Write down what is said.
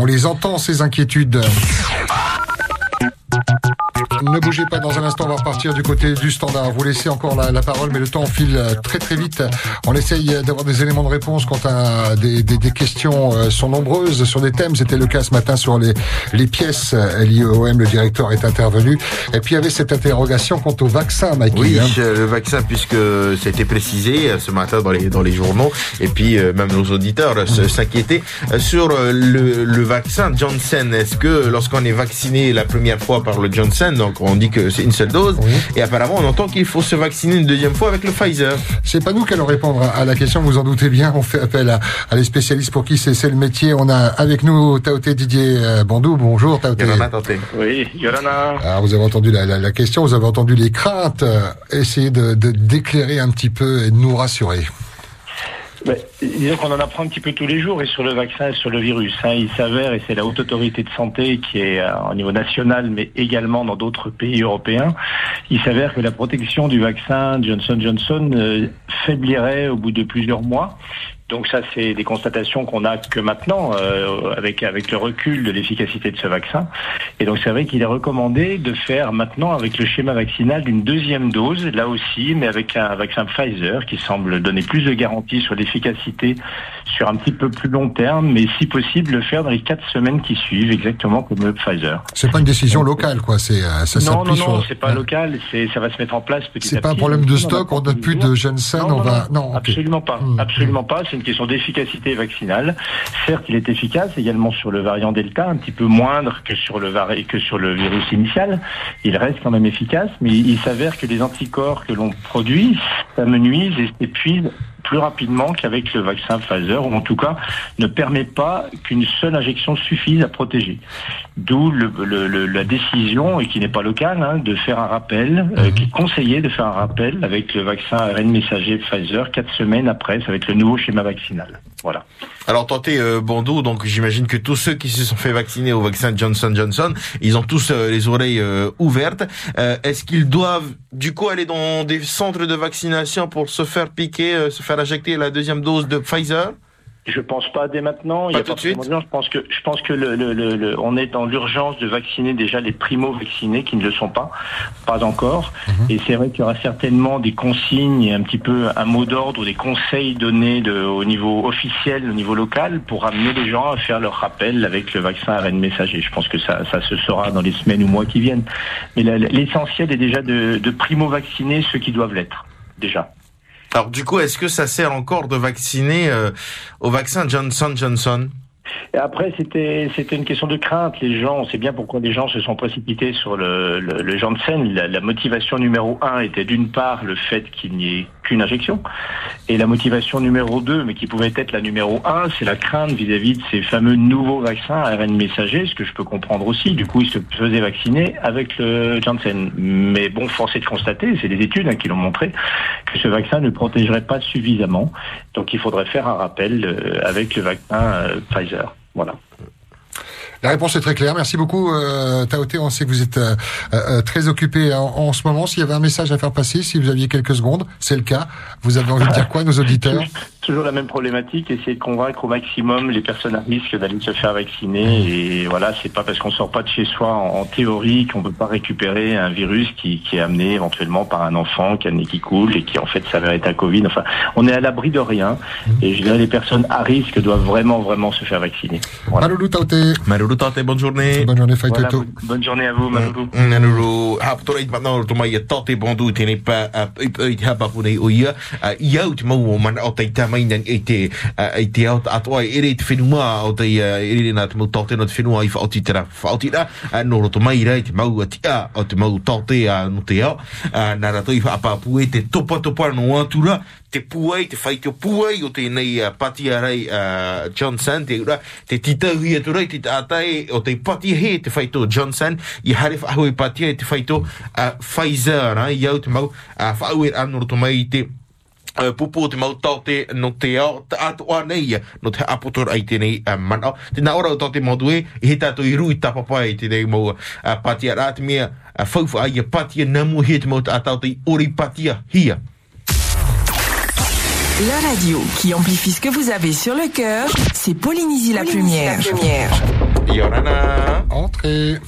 On les entend, ces inquiétudes. Ne bougez pas dans un instant, on va repartir du côté du standard. Vous laissez encore la, parole, mais le temps file euh, très très vite. On essaye d'avoir des éléments de réponse quant à des, des, questions euh, sont nombreuses sur des thèmes. C'était le cas ce matin sur les, les pièces l'IEOM, le directeur est intervenu. Et puis il y avait cette interrogation quant au vaccin, Mikey. Oui, hein. le vaccin, puisque c'était précisé euh, ce matin dans les, dans les journaux, et puis même nos auditeurs s'inquiétaient sur le, le vaccin Johnson. Est-ce que lorsqu'on est vacciné la première fois par le Johnson, donc on dit que c'est une seule dose. Et apparemment, on entend qu'il faut se vacciner une deuxième fois avec le Pfizer. C'est pas nous qui allons répondre à la question, vous en doutez bien. On fait appel à, les spécialistes pour qui c'est le métier. On a avec nous Taoté Didier euh, Bandou. Bonjour Taoté. Oui, Yorana. Alors, vous avez entendu la, question, vous avez entendu les craintes. Essayez de d'éclairer un petit peu et de nous rassurer. Disons qu'on en apprend un petit peu tous les jours et sur le vaccin et sur le virus. Hein, il s'avère, et c'est la haute autorité de santé qui est euh, au niveau national, mais également dans d'autres pays européens, il s'avère que la protection du vaccin Johnson Johnson euh, faiblirait au bout de plusieurs mois. Donc ça, c'est des constatations qu'on a que maintenant, euh, avec avec le recul de l'efficacité de ce vaccin. Et donc c'est vrai qu'il est recommandé de faire maintenant avec le schéma vaccinal une deuxième dose, là aussi, mais avec un vaccin Pfizer qui semble donner plus de garanties sur l'efficacité sur un petit peu plus long terme, mais si possible le faire dans les quatre semaines qui suivent, exactement comme le Pfizer. C'est pas une décision locale, quoi. C'est euh, ça non, non, non, c'est pas local. C'est ça va se mettre en place petit à petit. C'est pas un problème de stock. On n'a plus de Janssen. on va non, absolument pas, hmm. absolument pas. C'est une question d'efficacité vaccinale. Certes, il est efficace également sur le variant Delta, un petit peu moindre que sur le que sur le virus initial. Il reste quand même efficace, mais il s'avère que les anticorps que l'on produit s'amenuisent et s'épuisent plus rapidement qu'avec le vaccin Pfizer, ou en tout cas ne permet pas qu'une seule injection suffise à protéger. D'où le, la décision, et qui n'est pas locale, hein, de faire un rappel, euh, mhm. qui est conseillé de faire un rappel avec le vaccin ARN messager Pfizer quatre semaines après, ça va être le nouveau schéma vaccinal. Voilà. Alors tentez euh, donc j'imagine que tous ceux qui se sont fait vacciner au vaccin Johnson Johnson, ils ont tous euh, les oreilles euh, ouvertes. Est-ce qu'ils doivent du coup aller dans des centres de vaccination pour se faire piquer, se faire injecter la deuxième dose de Pfizer? Je pense pas dès maintenant. il y a tout de suite. Je pense que je pense que le, le, le, on est dans l'urgence de vacciner déjà les primo vaccinés qui ne le sont pas, pas encore. Mhm. Et c'est vrai qu'il y aura certainement des consignes et un petit peu un mot d'ordre ou des conseils donnés de, au niveau officiel, au niveau local, pour amener les gens à faire leur rappel avec le vaccin ARN messager. Je pense que ça, ça se sera dans les semaines ou mois qui viennent. Mais l'essentiel est déjà de, de primo vacciner ceux qui doivent l'être déjà. Alors du coup, est-ce que ça sert encore de vacciner euh, au vaccin Johnson Johnson? Après, c'était c'était une question de crainte. Les gens, on sait bien pourquoi les gens se sont précipités sur le, le, le. La, la, motivation numéro un était d'une part le fait qu'il n'y ait qu'une injection, et la motivation numéro deux, mais qui pouvait être la numéro un, c'est la crainte vis-à-vis de ces fameux nouveaux vaccins ARN messager, ce que je peux comprendre aussi. Du coup, ils se faisaient vacciner avec le Janssen. Mais bon, force est de constater, c'est des études hein, qui l'ont montré, que ce vaccin ne protégerait pas suffisamment. Donc, il faudrait faire un rappel euh, avec le vaccin euh, Pfizer. Voilà. La réponse est très claire. Merci beaucoup, euh, Taoté. On sait que vous êtes euh, euh, très occupé en, ce moment. S'il y avait un message à faire passer, si vous aviez quelques secondes, c'est le cas. Vous avez envie de dire quoi, nos auditeurs? Toujours la même problématique, essayer de convaincre au maximum les personnes à risque d'aller se faire vacciner. Et voilà, c'est pas parce qu'on sort pas de chez soi en, théorie qu'on peut pas récupérer un virus qui, qui, est amené éventuellement par un enfant qui a le nez qui coule et qui en fait s'avère être un Covid. Enfin, on est à l'abri de rien. Et je dirais les personnes à risque doivent vraiment, vraiment se faire vacciner. Voilà. Taoté bonne journée. Bonne journée, voilà, Bonne journée à vous, Malulu. Nanuru, hapto reit matna to mai tate bondu tene pa i hapa pune o ia ia ut mau o man o tai tamai nan e te e te au atoa ere te whenua o te uh, ere na te mau tate no te whenua i whaoti tera whaoti ra no roto mai rei te mau atia o te mau tate no te au. Nā rato i whaapapu e te topa topa no atura te puai, te whai te puai o tēnei uh, pati arai uh, Johnson, te ura, te titau hi atu rei, te tātai o te pati he te whai tō Johnson, i hare whahau e pati e te whai uh, Pfizer, na, i au te mau, uh, whahau e anoro to mai i te pupu te mau tau te no te ao te atu a nei no te apotor ai tēnei uh, mana te nā ora o tau te modu e i he tātou i rui tapapai te nei mau uh, patia rāti mea uh, whauwha ai a patia namu he te mau te atau te ori patia hia La radio qui amplifie ce que vous avez sur le cœur, c'est Polynésie, la, Plumière. Entrez.